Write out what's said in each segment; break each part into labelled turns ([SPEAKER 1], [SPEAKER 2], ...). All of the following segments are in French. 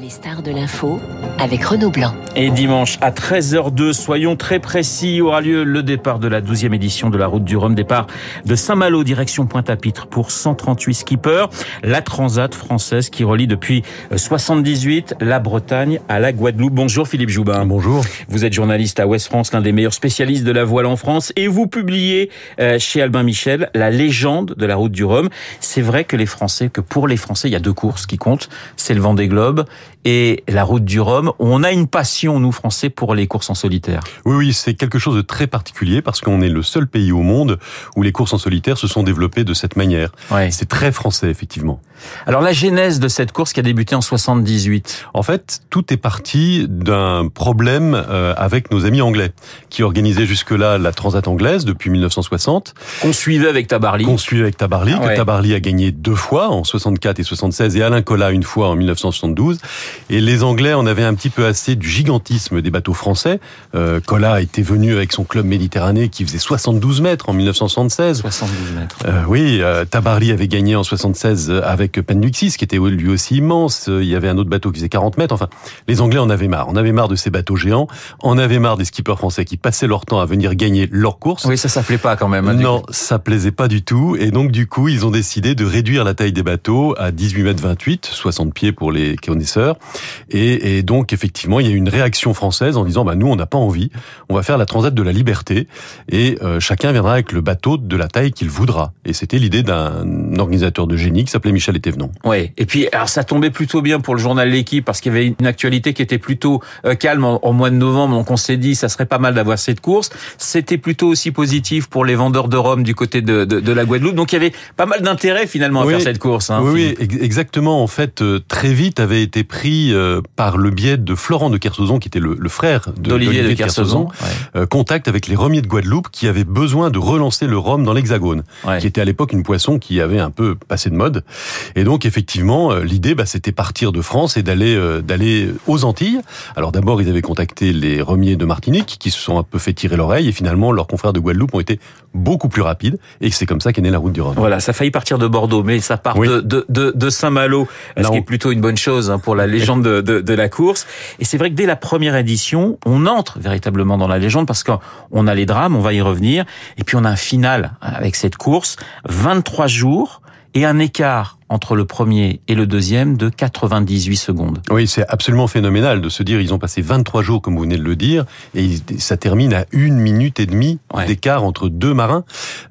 [SPEAKER 1] Les stars de l'info avec Renaud Blanc.
[SPEAKER 2] Et dimanche à 13h02, soyons très précis, aura lieu le départ de la 12e édition de la Route du Rhum, départ de Saint-Malo, direction Pointe-à-Pitre pour 138 skippers. La transat française qui relie depuis 78 la Bretagne à la Guadeloupe. Bonjour Philippe Joubin.
[SPEAKER 3] Bonjour.
[SPEAKER 2] Vous êtes journaliste à Ouest France, l'un des meilleurs spécialistes de la voile en France et vous publiez euh, chez Albin Michel la légende de la Route du Rhum. C'est vrai que les Français, que pour les Français, il y a deux courses qui comptent, c'est le Vendée Globe et la route du Rhum. On a une passion, nous Français, pour les courses en solitaire.
[SPEAKER 3] Oui, oui, c'est quelque chose de très particulier parce qu'on est le seul pays au monde où les courses en solitaire se sont développées de cette manière.
[SPEAKER 2] Ouais.
[SPEAKER 3] C'est très français, effectivement.
[SPEAKER 2] Alors la genèse de cette course qui a débuté en 78.
[SPEAKER 3] En fait, tout est parti d'un problème euh, avec nos amis anglais qui organisaient jusque-là la Transat anglaise depuis 1960.
[SPEAKER 2] Qu'on suivait avec Tabarly.
[SPEAKER 3] Qu'on suivait avec Tabarly,
[SPEAKER 2] Ah ouais.
[SPEAKER 3] que Tabarly a gagné deux fois, en 64 et 76, et Alain Collat une fois en 1972. Et les Anglais en avaient un petit peu assez du gigantisme des bateaux français. Euh, Collat était venu avec son club méditerranéen qui faisait 72 mètres en 1976.
[SPEAKER 2] 72 mètres.
[SPEAKER 3] Euh, oui, euh, Tabarly avait gagné en 76 avec Penduxis, qui était lui aussi immense. Euh, Il y avait un autre bateau qui faisait 40 mètres. Enfin, les Anglais en avaient marre. On avait marre de ces bateaux géants. On avait marre des skippers français qui passaient leur temps à venir gagner leur course.
[SPEAKER 2] Oui, ça s'appelait pas quand même. hein,
[SPEAKER 3] Non, ça plaisait pas du tout. Et donc, du coup, ils ont décidé de réduire la taille des bateaux à 18 mètres 28, 60 pieds pour les connaisseurs. Et, et donc, effectivement, il y a eu une réaction française en disant, bah, nous, on n'a pas envie. On va faire la transat de la liberté. Et euh, chacun viendra avec le bateau de la taille qu'il voudra. Et c'était l'idée d'un organisateur de génie qui s'appelait Michel Etévenon.
[SPEAKER 2] Ouais. Et puis, alors ça tombait plutôt bien pour le journal L'équipe parce qu'il y avait une actualité qui était plutôt euh, calme en, en mois de novembre. Donc on s'est dit, ça serait pas mal d'avoir cette course. C'était plutôt aussi positif pour les vendeurs de rhum du côté de, de, de la Guadeloupe. Donc il y avait pas mal d'intérêt finalement à
[SPEAKER 3] Oui.
[SPEAKER 2] faire cette course. Hein,
[SPEAKER 3] oui, oui, exactement. En fait, euh, très vite avait été pris euh, par le biais de Florent de Kersozon, qui était le, le frère de-
[SPEAKER 2] d'Olivier de
[SPEAKER 3] Kersozon,
[SPEAKER 2] Kersauzon.
[SPEAKER 3] euh, contact avec les remiers de Guadeloupe qui avaient besoin de relancer le rhum dans l'Hexagone.
[SPEAKER 2] Ouais.
[SPEAKER 3] qui était à l'époque une poisson qui avait un peu passé de mode. Et donc effectivement, euh, l'idée, bah, c'était partir de France et d'aller euh, d'aller aux Antilles. Alors d'abord, ils avaient contacté les remiers de Martinique, qui se sont un peu fait tirer l'oreille, et finalement, leurs confrères de Guadeloupe ont été beaucoup plus rapides, et c'est comme ça qu'est née la route du rhum.
[SPEAKER 2] Voilà, ça a failli partir de Bordeaux, mais ça part
[SPEAKER 3] Oui.
[SPEAKER 2] de, de, de, de Saint-Malo, ce
[SPEAKER 3] Là,
[SPEAKER 2] qui
[SPEAKER 3] on-
[SPEAKER 2] est plutôt une bonne chose hein, pour la légende de, de, de la course. Et c'est vrai que dès la première édition, on entre véritablement dans la légende parce qu'on a les drames, on va y revenir, et puis on a un final avec cette course, 23 jours et un écart entre le premier et le deuxième de 98 secondes.
[SPEAKER 3] Oui, c'est absolument phénoménal de se dire ils ont passé 23 jours, comme vous venez de le dire, et ça termine à une minute et demie
[SPEAKER 2] Ouais.
[SPEAKER 3] d'écart entre deux marins.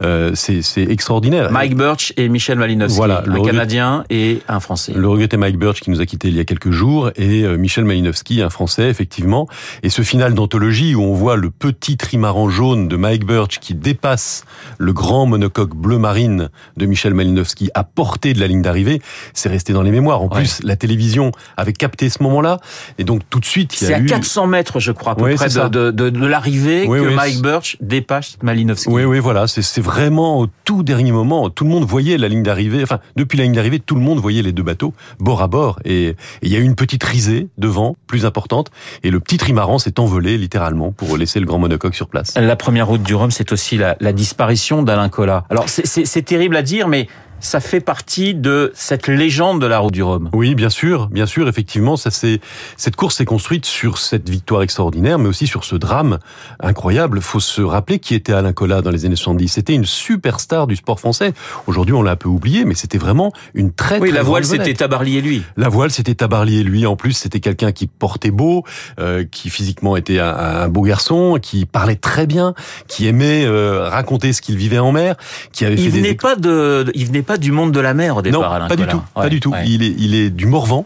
[SPEAKER 3] Euh, c'est extraordinaire.
[SPEAKER 2] Mike Birch et Michel Malinowski,
[SPEAKER 3] Voilà, le
[SPEAKER 2] un Canadien et un Français.
[SPEAKER 3] Le regretté Mike Birch qui nous a quittés il y a quelques jours et euh, Michel Malinowski, un Français effectivement. Et ce final d'anthologie où on voit le petit trimaran jaune de Mike Birch qui dépasse le grand monocoque bleu marine de Michel Malinowski à portée de la ligne d'arrivée, c'est resté dans les mémoires. En
[SPEAKER 2] Ouais.
[SPEAKER 3] plus, la télévision avait capté ce moment-là et donc tout de suite il y
[SPEAKER 2] C'est
[SPEAKER 3] a
[SPEAKER 2] à
[SPEAKER 3] eu
[SPEAKER 2] 400 mètres, je crois, à peu
[SPEAKER 3] Oui,
[SPEAKER 2] près
[SPEAKER 3] c'est
[SPEAKER 2] de,
[SPEAKER 3] ça.
[SPEAKER 2] de, de, de l'arrivée
[SPEAKER 3] Oui,
[SPEAKER 2] que
[SPEAKER 3] oui,
[SPEAKER 2] Mike
[SPEAKER 3] c'est-
[SPEAKER 2] Birch dépasse Malinowski.
[SPEAKER 3] Oui, oui, voilà. C'est c'est vraiment au tout dernier moment. Tout le monde voyait la ligne d'arrivée. Enfin, depuis la ligne d'arrivée, tout le monde voyait les deux bateaux bord à bord. Et il y a eu une petite risée devant, plus importante. Et le petit trimaran s'est envolé littéralement pour laisser le grand monocoque sur place.
[SPEAKER 2] La première route du Rhum, c'est aussi la, la disparition d'Alain Collat. Alors, c'est- c'est c'est terrible à dire, mais ça fait partie de cette légende de la route du Rhum.
[SPEAKER 3] Oui, bien sûr, bien sûr, effectivement, ça c'est cette course s'est construite sur cette victoire extraordinaire, mais aussi sur ce drame incroyable. Faut se rappeler qui était Alain Collat dans les années 70. C'était une superstar du sport français. Aujourd'hui, on l'a un peu oublié, mais c'était vraiment une très
[SPEAKER 2] Oui,
[SPEAKER 3] très
[SPEAKER 2] la voile, c'était Tabarly et lui.
[SPEAKER 3] La voile, c'était Tabarly et lui. En plus, c'était quelqu'un qui portait beau, euh, qui physiquement était un, un beau garçon, qui parlait très bien, qui aimait euh, raconter ce qu'il vivait en mer, qui avait
[SPEAKER 2] Il
[SPEAKER 3] fait des
[SPEAKER 2] venait pas de, il venait pas du monde de la mer au départ,
[SPEAKER 3] non,
[SPEAKER 2] Alain
[SPEAKER 3] pas du tout,
[SPEAKER 2] Ouais,
[SPEAKER 3] pas du tout.
[SPEAKER 2] ouais.
[SPEAKER 3] Il est, il est du Morvan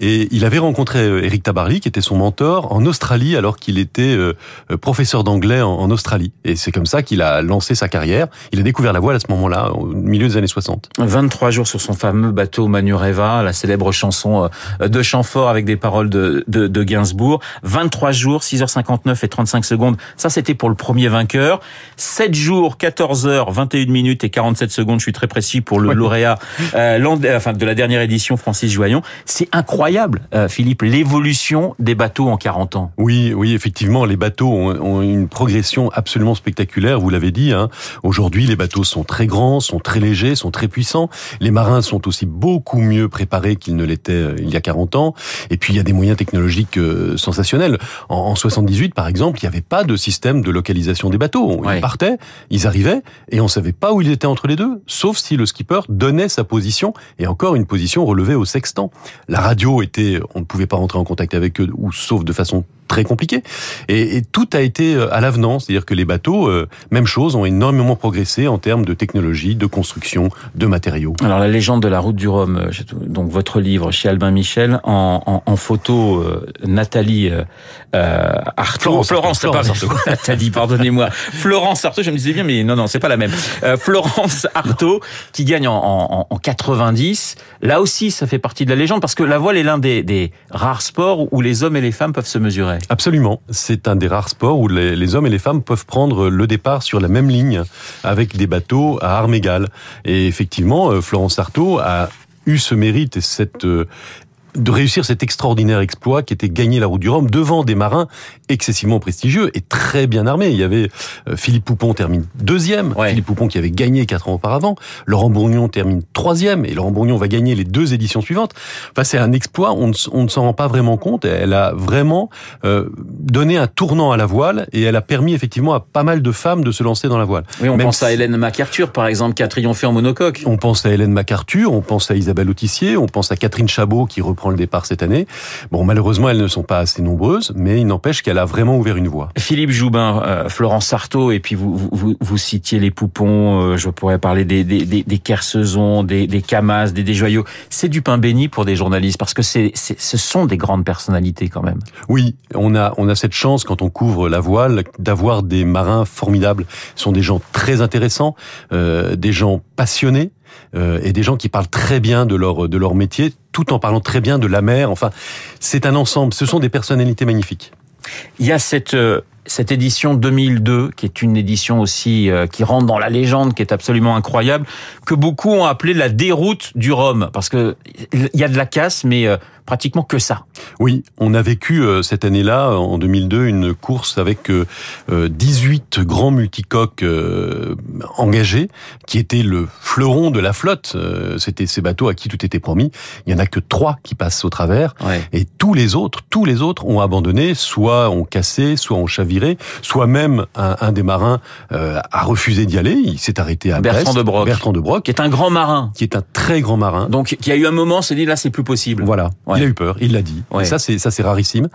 [SPEAKER 3] et il avait rencontré euh, Eric Tabarly, qui était son mentor, en Australie alors qu'il était euh, euh, professeur d'anglais en, en Australie. Et c'est comme ça qu'il a lancé sa carrière. Il a découvert la voile à ce moment-là, au milieu des années 60.
[SPEAKER 2] 23 jours sur son fameux bateau Manureva, la célèbre chanson euh, de Chamfort avec des paroles de, de, de Gainsbourg. 23 jours, 6h59 et 35 secondes. Ça, c'était pour le premier vainqueur. 7 jours, 14 h 21 minutes et 47 secondes. Je suis très précis pour le lauréat euh, enfin, de la dernière édition, Francis Joyon. C'est incroyable, euh, Philippe, l'évolution des bateaux en 40 ans.
[SPEAKER 3] Oui, oui, effectivement, les bateaux ont, ont une progression absolument spectaculaire, vous l'avez dit. Hein. Aujourd'hui, les bateaux sont très grands, sont très légers, sont très puissants. Les marins sont aussi beaucoup mieux préparés qu'ils ne l'étaient euh, il y a 40 ans. Et puis, il y a des moyens technologiques sensationnels. En, en 78, par exemple, il n'y avait pas de système de localisation des bateaux. Ils partaient, ils arrivaient, et on savait pas où ils étaient entre les deux, sauf si le skipper donnait sa position, et encore une position relevée au sextant. La radio était, on ne pouvait pas rentrer en contact avec eux, ou sauf de façon très compliqué. Et, et, tout a été euh, à l'avenant, c'est-à-dire que les bateaux, euh, même chose, ont énormément progressé en termes de technologie, de construction, de matériaux.
[SPEAKER 2] Alors la légende de la route du Rhum, euh, donc votre livre chez Albin Michel, en, en, en photo, euh, Nathalie euh, Artaud, Florence, Florence, Florence Artaud. Nathalie, pardonnez-moi, Florence Artaud, je me disais bien, mais non, non, c'est pas la même. Euh, Florence Artaud, qui gagne en, en, en 90, là aussi, ça fait partie de la légende, parce que la voile est l'un des, des rares sports où les hommes et les femmes peuvent se mesurer.
[SPEAKER 3] Absolument. C'est un des rares sports où les, hommes et les femmes peuvent prendre le départ sur la même ligne avec des bateaux à armes égales. Et effectivement, euh, Florence Artaud a eu ce mérite et cette euh, de réussir cet extraordinaire exploit qui était gagner la route du Rhum devant des marins excessivement prestigieux et très bien armés. Il y avait euh, Philippe Poupon termine deuxième, ouais. Philippe Poupon qui avait gagné quatre ans auparavant, Laurent Bourgnon termine troisième et Laurent Bourgnon va gagner les deux éditions suivantes. Enfin, c'est un exploit, on ne, on ne s'en rend pas vraiment compte. Elle a vraiment euh, donné un tournant à la voile et elle a permis effectivement à pas mal de femmes de se lancer dans la voile.
[SPEAKER 2] Oui, on Même pense si... à Hélène MacArthur par exemple qui a triomphé en monocoque.
[SPEAKER 3] On pense à Hélène MacArthur, on pense à Isabelle Autissier, on pense à Catherine Chabot qui reprend le départ cette année. Bon, malheureusement, elles ne sont pas assez nombreuses, mais il n'empêche qu'elle a vraiment ouvert une voie.
[SPEAKER 2] Philippe Joubin, euh, Florence Sarto, et puis vous, vous, vous citiez les Poupons, euh, je pourrais parler des, des, des, des, des Camas, des, des Joyaux. C'est du pain béni pour des journalistes, parce que c'est, ce sont des grandes personnalités quand même.
[SPEAKER 3] Oui, on a, on a cette chance quand on couvre la voile d'avoir des marins formidables. Ce sont des gens très intéressants, euh, des gens passionnés, euh, et des gens qui parlent très bien de leur de leur métier, tout en parlant très bien de la mer. Enfin, c'est un ensemble. Ce sont des personnalités magnifiques.
[SPEAKER 2] Il y a cette euh, cette édition 2002, qui est une édition aussi euh, qui rentre dans la légende, qui est absolument incroyable, que beaucoup ont appelé la déroute du Rhum, parce que il y a de la casse, mais pratiquement que ça.
[SPEAKER 3] Oui, on a vécu euh, cette année-là, en 2002, une course avec 18 grands multicoques engagés, qui étaient le fleuron de la flotte. C'était ces bateaux à qui tout était promis. Il y en a que trois qui passent au travers, ouais. et tous les autres, tous les autres ont abandonné, soit ont cassé, soit ont chaviré, soit même un, un des marins euh, a refusé d'y aller. Il s'est arrêté à
[SPEAKER 2] Bertrand
[SPEAKER 3] Brest.
[SPEAKER 2] de Broc.
[SPEAKER 3] Bertrand de Broc,
[SPEAKER 2] qui est un grand marin,
[SPEAKER 3] qui est un très grand marin.
[SPEAKER 2] Donc, qui a eu un moment, s'est dit là, c'est plus possible.
[SPEAKER 3] Voilà, ouais. il a eu peur, il l'a dit. Ouais. Et ça, c'est ça, c'est rarissime.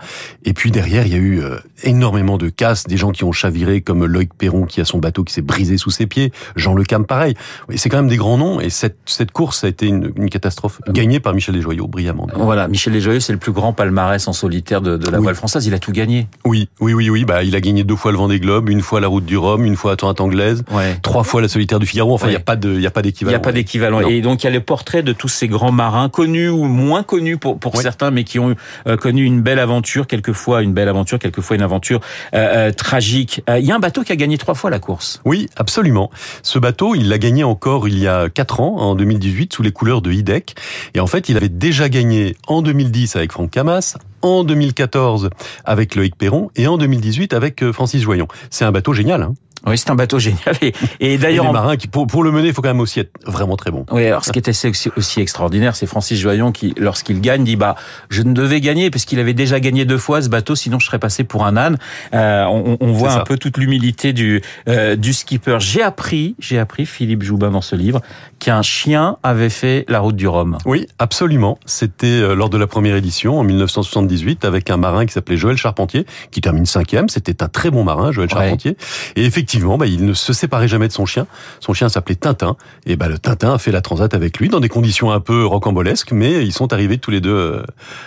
[SPEAKER 3] Et puis derrière, il y a eu euh, énormément de casses, des gens qui ont chaviré, comme Loïc Perron qui a son bateau qui s'est brisé sous ses pieds, Jean Le Cam, pareil. C'est quand même des grands noms. Et cette cette course a été une, une catastrophe, gagnée par Michel Desjoyaux, brillamment.
[SPEAKER 2] Voilà, Michel Desjoyaux, c'est le plus grand palmarès en solitaire de, de la oui. voile française. Il a tout gagné.
[SPEAKER 3] Oui, oui, oui, oui. Bah, il a gagné deux fois le Vendée Globe, une fois la Route du Rhum, une fois la Tourante anglaise, ouais. trois fois la Solitaire du Figaro. Enfin, il n'y a pas de, il y a pas d'équivalent.
[SPEAKER 2] Il n'y a pas d'équivalent. Et donc il y a le portrait de tous ces grands marins connus ou moins connus pour pour certains, mais qui ont euh, connu une belle aventure, quelquefois une belle aventure, quelquefois une aventure euh, euh, tragique. Il y a un bateau qui a gagné trois fois la course.
[SPEAKER 3] Oui, absolument. Ce bateau, il l'a gagné encore il y a quatre ans, en 2018, sous les couleurs de Hidek. Et en fait, il avait déjà gagné en 2010 avec Franck Camas, en 2014 avec Loïc Perron et en 2018 avec Francis Joyon. C'est un bateau génial. Hein
[SPEAKER 2] oui, c'est un bateau génial. Et, et d'ailleurs,
[SPEAKER 3] les marins qui pour, pour le mener, il faut quand même aussi être vraiment très bon.
[SPEAKER 2] Oui, alors ce qui était aussi, aussi extraordinaire, c'est Francis Joyon qui, lorsqu'il gagne, dit bah je ne devais gagner parce qu'il avait déjà gagné deux fois ce bateau, sinon je serais passé pour un âne. Euh, on, on voit un peu toute l'humilité du euh, du skipper. J'ai appris, j'ai appris Philippe Joubin dans ce livre qu'un chien avait fait la route du Rhum.
[SPEAKER 3] Oui, absolument. C'était euh, lors de la première édition en 1978 avec un marin qui s'appelait Joël Charpentier, qui termine cinquième. C'était un très bon marin, Joël Charpentier. Ouais. Et effectivement effectivement, bah, il ne se séparait jamais de son chien. Son chien s'appelait Tintin. Et bah, le Tintin a fait la transat avec lui dans des conditions un peu rocambolesques, mais ils sont arrivés tous les deux. Euh,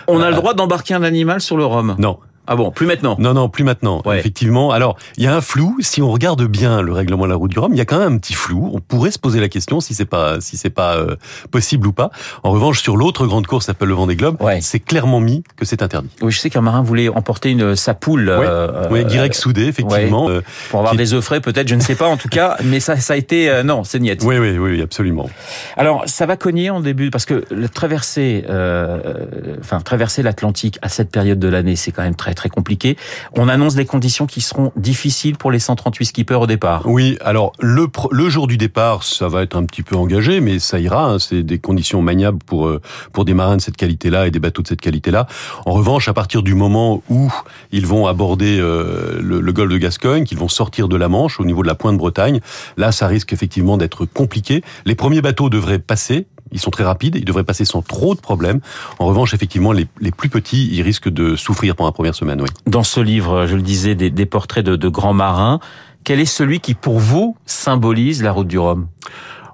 [SPEAKER 2] On a le droit d'embarquer un animal sur le Rhum
[SPEAKER 3] Non.
[SPEAKER 2] Ah bon, plus maintenant?
[SPEAKER 3] Non, non, plus maintenant.
[SPEAKER 2] Ouais.
[SPEAKER 3] Effectivement. Alors, il y a un flou. Si on regarde bien le règlement de la route du Rhum, il y a quand même un petit flou. On pourrait se poser la question si c'est pas si c'est pas euh, possible ou pas. En revanche, sur l'autre grande course, s'appelle le Vendée Globe,
[SPEAKER 2] Ouais.
[SPEAKER 3] c'est clairement mis que c'est interdit.
[SPEAKER 2] Oui, je sais qu'un marin voulait emporter une sa poule.
[SPEAKER 3] Ouais.
[SPEAKER 2] euh,
[SPEAKER 3] oui,
[SPEAKER 2] euh,
[SPEAKER 3] Guirec Soudé, effectivement. Euh,
[SPEAKER 2] pour avoir
[SPEAKER 3] qui-
[SPEAKER 2] des œufs frais, peut-être, je ne sais pas. En tout cas, mais ça, ça a été euh, non, c'est niette.
[SPEAKER 3] oui, oui, oui, absolument.
[SPEAKER 2] Alors, ça va cogner en début parce que le traverser, euh, euh, enfin traverser l'Atlantique à cette période de l'année, c'est quand même très très compliqué. On annonce des conditions qui seront difficiles pour les 138 skippers au départ.
[SPEAKER 3] Oui, alors le, le jour du départ, ça va être un petit peu engagé, mais ça ira. hein, c'est des conditions maniables pour euh, pour des marins de cette qualité-là et des bateaux de cette qualité-là. En revanche, à partir du moment où ils vont aborder euh, le, le golfe de Gascogne, qu'ils vont sortir de la Manche au niveau de la pointe Bretagne, là, ça risque effectivement d'être compliqué. Les premiers bateaux devraient passer. Ils sont très rapides, ils devraient passer sans trop de problèmes. En revanche, effectivement, les, les plus petits, ils risquent de souffrir pendant la première semaine. Oui.
[SPEAKER 2] Dans ce livre, je le disais, des, des portraits de, de grands marins. Quel est celui qui, pour vous, symbolise la route du Rhum?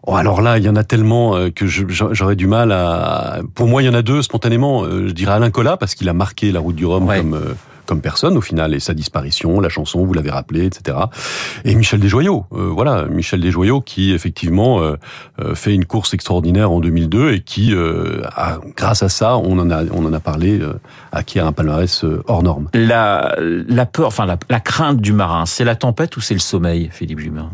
[SPEAKER 3] Oh, alors là, il y en a tellement euh, que j'aurais du mal à. Pour moi, il y en a deux spontanément. Euh, Je dirais Alain Collat parce qu'il a marqué la route du Rhum
[SPEAKER 2] Ouais.
[SPEAKER 3] comme euh, comme personne au final et sa disparition, la chanson, vous l'avez rappelé, etc. Et Michel Desjoyaux, euh, voilà, Michel Desjoyaux qui effectivement euh, euh, fait une course extraordinaire en 2002 et qui, euh, grâce à ça, on en a on en a parlé, euh, acquiert un palmarès euh, hors norme.
[SPEAKER 2] la, la peur, enfin la, la crainte du marin, c'est la tempête ou c'est le sommeil, Philippe Jubin?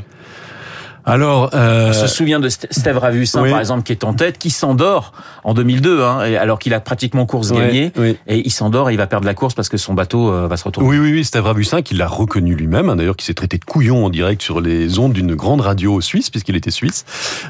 [SPEAKER 3] Alors, euh,
[SPEAKER 2] On se souvient de St- Steve Ravussin,
[SPEAKER 3] oui.
[SPEAKER 2] par exemple, qui est en tête, qui s'endort en 2002, hein, alors qu'il a pratiquement course gagnée.
[SPEAKER 3] oui.
[SPEAKER 2] Et il s'endort et il va perdre la course parce que son bateau euh, va se retourner.
[SPEAKER 3] Oui, oui, oui, Steve Rabussin, qui l'a reconnu lui-même, hein, d'ailleurs, qui s'est traité de couillon en direct sur les ondes d'une grande radio suisse, puisqu'il était suisse,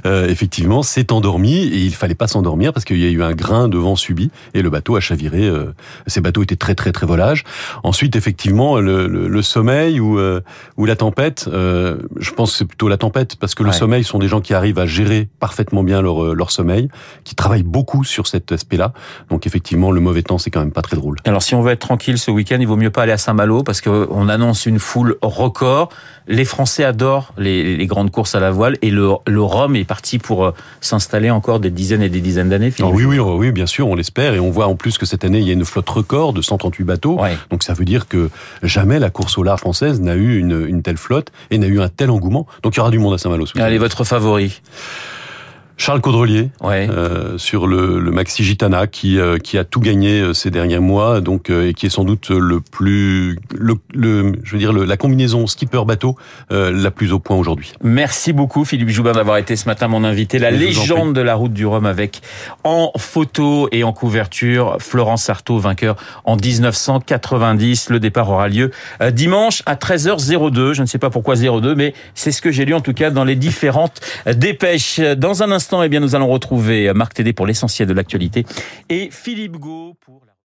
[SPEAKER 3] euh, effectivement, s'est endormi, et il fallait pas s'endormir parce qu'il y a eu un grain de vent subi, et le bateau a chaviré. Euh, ces bateaux étaient très, très, très volages. Ensuite, effectivement, le, le, le sommeil ou, euh, ou la tempête, euh, je pense que c'est plutôt la tempête, parce que le
[SPEAKER 2] Ouais.
[SPEAKER 3] sommeil sont des gens qui arrivent à gérer parfaitement bien leur, euh, leur sommeil, qui travaillent beaucoup sur cet aspect-là. Donc, effectivement, le mauvais temps, c'est quand même pas très drôle.
[SPEAKER 2] Alors si on veut être tranquille ce week-end, il vaut mieux pas aller à Saint-Malo parce que on annonce une foule record. Les Français adorent les, les grandes courses à la voile et le, le Rhum est parti pour euh, s'installer encore des dizaines et des dizaines d'années.
[SPEAKER 3] Ah oui, oui, oui, bien sûr, on l'espère. Et on voit en plus que cette année, il y a une flotte record de 138 bateaux.
[SPEAKER 2] Ouais.
[SPEAKER 3] Donc ça veut dire que jamais la course au large française n'a eu une, une telle flotte et n'a eu un tel engouement. Donc il y aura du monde à Saint-Malo. Ce week-end.
[SPEAKER 2] Allez, votre favori.
[SPEAKER 3] Charles Caudrelier
[SPEAKER 2] Ouais.
[SPEAKER 3] euh, sur le, le Maxi Gitana qui euh, qui a tout gagné euh, ces derniers mois donc euh, et qui est sans doute le plus le, le je veux dire le- la combinaison skipper bateau la plus au point aujourd'hui.
[SPEAKER 2] Merci beaucoup Philippe Joubin d'avoir été ce matin mon invité. La
[SPEAKER 3] Je
[SPEAKER 2] légende de la route du Rhum avec en photo et en couverture Florence Artaud, vainqueur en 1990. Le départ aura lieu dimanche à 13h02. Je ne sais pas pourquoi 02, mais c'est ce que j'ai lu en tout cas dans les différentes dépêches. Dans un instant, eh bien, nous allons retrouver Marc Tédé pour l'essentiel de l'actualité et Philippe Gau pour.